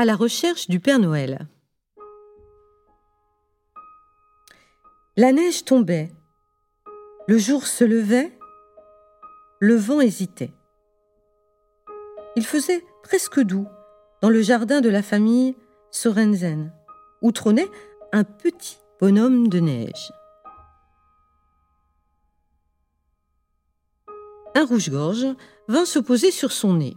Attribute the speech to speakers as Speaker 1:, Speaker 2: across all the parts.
Speaker 1: À la recherche du Père Noël. La neige tombait, le jour se levait, le vent hésitait. Il faisait presque doux dans le jardin de la famille Sorensen, où trônait un petit bonhomme de neige. Un rouge-gorge vint se poser sur son nez.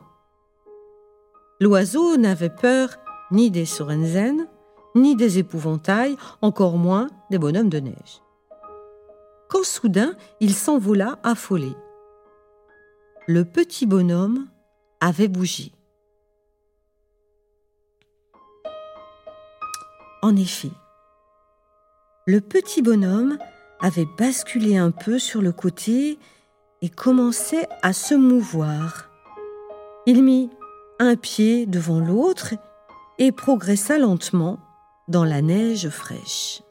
Speaker 1: L'oiseau n'avait peur ni des Sorensen, ni des épouvantails, encore moins des bonhommes de neige. Quand soudain il s'envola affolé. Le petit bonhomme avait bougé. En effet, le petit bonhomme avait basculé un peu sur le côté et commençait à se mouvoir. Il mit un pied devant l'autre et progressa lentement dans la neige fraîche.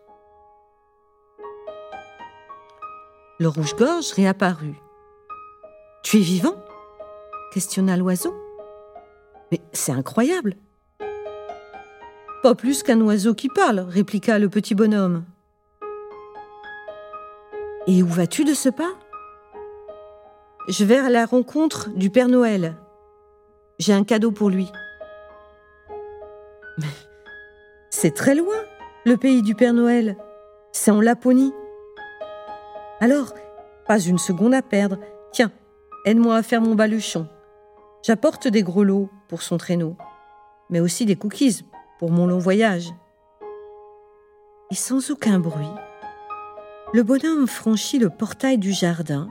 Speaker 1: Le rouge-gorge réapparut. Tu es vivant? questionna l'oiseau. Mais c'est incroyable. Pas plus qu'un oiseau qui parle, répliqua le petit bonhomme. Et où vas-tu de ce pas Je vais à la rencontre du Père Noël. J'ai un cadeau pour lui. C'est très loin, le pays du Père Noël. C'est en Laponie. Alors, pas une seconde à perdre. Tiens, aide-moi à faire mon baluchon. J'apporte des grelots pour son traîneau, mais aussi des cookies pour mon long voyage. Et sans aucun bruit, le bonhomme franchit le portail du jardin.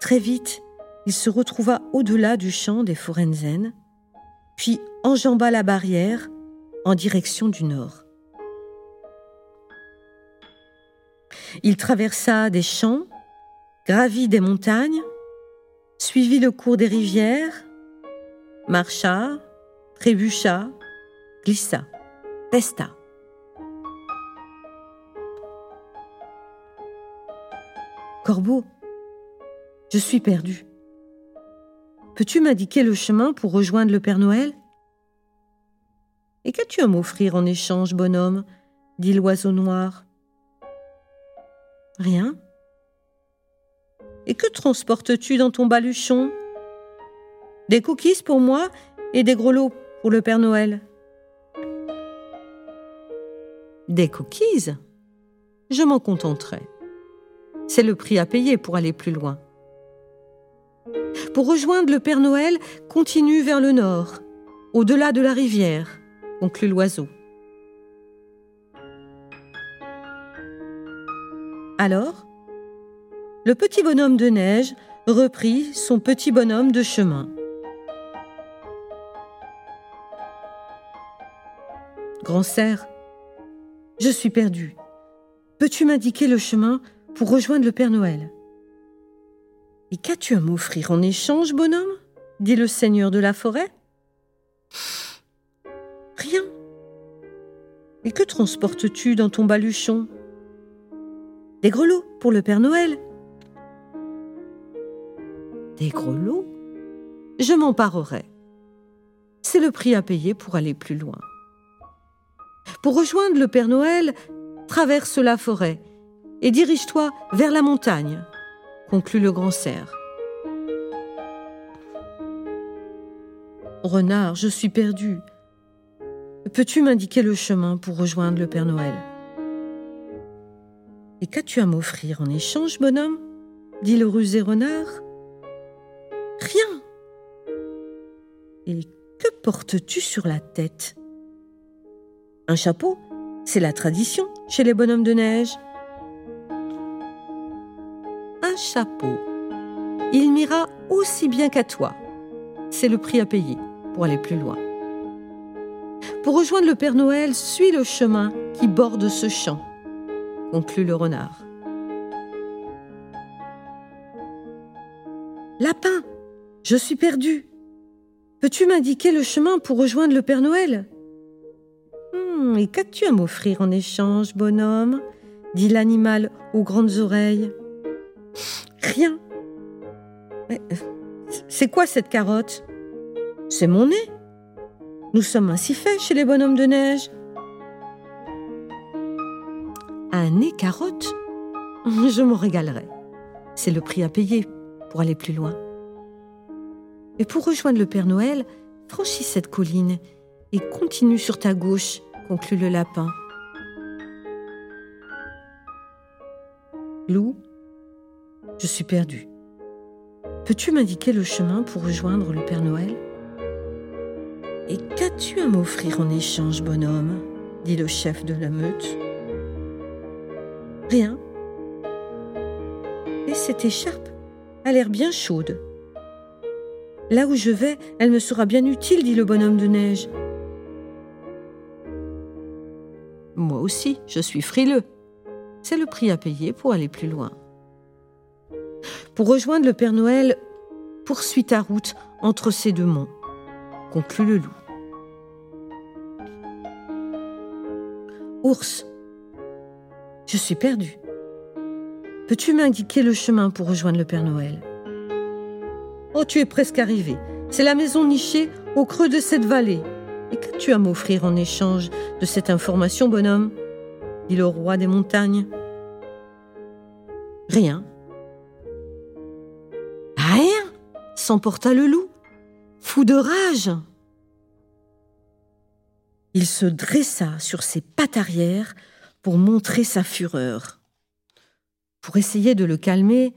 Speaker 1: Très vite, il se retrouva au-delà du champ des Forenzen, puis enjamba la barrière en direction du nord. Il traversa des champs, gravit des montagnes, suivit le cours des rivières, marcha, trébucha, glissa, testa. Corbeau, je suis perdu. Peux-tu m'indiquer le chemin pour rejoindre le Père Noël? Et qu'as-tu à m'offrir en échange, bonhomme? dit l'oiseau noir. Rien. Et que transportes-tu dans ton baluchon? Des cookies pour moi et des grelots pour le Père Noël. Des cookies? Je m'en contenterai. C'est le prix à payer pour aller plus loin. Pour rejoindre le Père Noël, continue vers le nord, au-delà de la rivière, conclut l'oiseau. Alors, le petit bonhomme de neige reprit son petit bonhomme de chemin. Grand cerf, je suis perdu. Peux-tu m'indiquer le chemin pour rejoindre le Père Noël? Et qu'as-tu à m'offrir en échange, bonhomme? dit le seigneur de la forêt. Rien. Et que transportes-tu dans ton baluchon? Des grelots pour le Père Noël Des grelots? Je m'emparerai. C'est le prix à payer pour aller plus loin. Pour rejoindre le Père Noël, traverse la forêt et dirige-toi vers la montagne, conclut le grand cerf. Renard, je suis perdu. Peux-tu m'indiquer le chemin pour rejoindre le Père Noël? Et qu'as-tu à m'offrir en échange, bonhomme? dit le rusé renard. Rien. Et que portes-tu sur la tête? Un chapeau, c'est la tradition chez les bonhommes de neige. Chapeau. Il m'ira aussi bien qu'à toi. C'est le prix à payer pour aller plus loin. Pour rejoindre le Père Noël, suis le chemin qui borde ce champ, conclut le renard. Lapin, je suis perdu. Peux-tu m'indiquer le chemin pour rejoindre le Père Noël? Hum, et qu'as-tu à m'offrir en échange, bonhomme? dit l'animal aux grandes oreilles. Rien. Mais c'est quoi cette carotte? C'est mon nez Nous sommes ainsi faits chez les bonhommes de neige. Un nez carotte? Je m'en régalerai. C'est le prix à payer pour aller plus loin. Et pour rejoindre le Père Noël, franchis cette colline et continue sur ta gauche, conclut le lapin. Loup, je suis perdu. Peux-tu m'indiquer le chemin pour rejoindre le Père Noël? Et qu'as-tu à m'offrir en échange, bonhomme? dit le chef de la meute. Rien. Et cette écharpe a l'air bien chaude. Là où je vais, elle me sera bien utile, dit le bonhomme de neige. Moi aussi, je suis frileux. C'est le prix à payer pour aller plus loin. Pour rejoindre le Père Noël, poursuis ta route entre ces deux monts, conclut le loup. Ours, je suis perdu. Peux-tu m'indiquer le chemin pour rejoindre le Père Noël? Oh, tu es presque arrivé. C'est la maison nichée au creux de cette vallée. Et qu'as-tu à m'offrir en échange de cette information, bonhomme? dit le roi des montagnes. Rien s'emporta le loup, fou de rage. Il se dressa sur ses pattes arrière pour montrer sa fureur. Pour essayer de le calmer,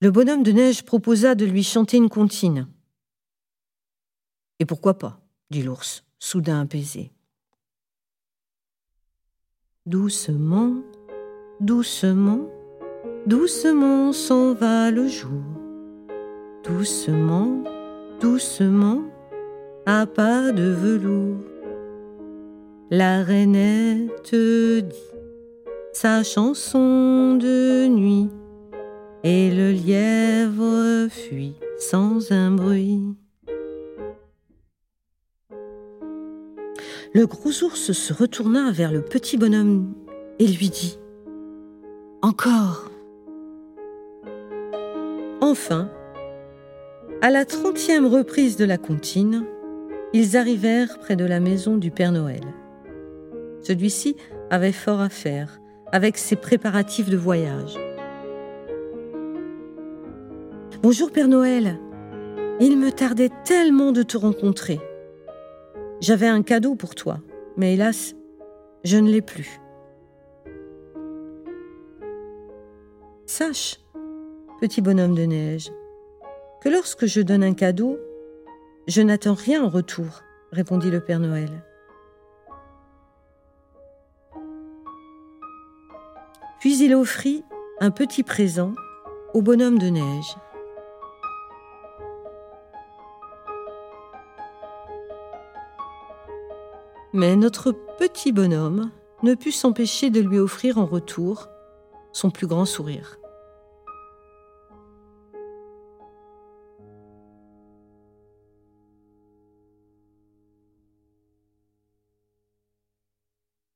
Speaker 1: le bonhomme de neige proposa de lui chanter une comptine. Et pourquoi pas dit l'ours, soudain apaisé. Doucement, doucement, doucement s'en va le jour. Doucement, doucement, à pas de velours. La rainette dit sa chanson de nuit et le lièvre fuit sans un bruit. Le gros ours se retourna vers le petit bonhomme et lui dit Encore Enfin, à la trentième reprise de la comptine, ils arrivèrent près de la maison du Père Noël. Celui-ci avait fort à faire avec ses préparatifs de voyage. Bonjour Père Noël, il me tardait tellement de te rencontrer. J'avais un cadeau pour toi, mais hélas, je ne l'ai plus. Sache, petit bonhomme de neige, que lorsque je donne un cadeau, je n'attends rien en retour, répondit le Père Noël. Puis il offrit un petit présent au bonhomme de neige. Mais notre petit bonhomme ne put s'empêcher de lui offrir en retour son plus grand sourire.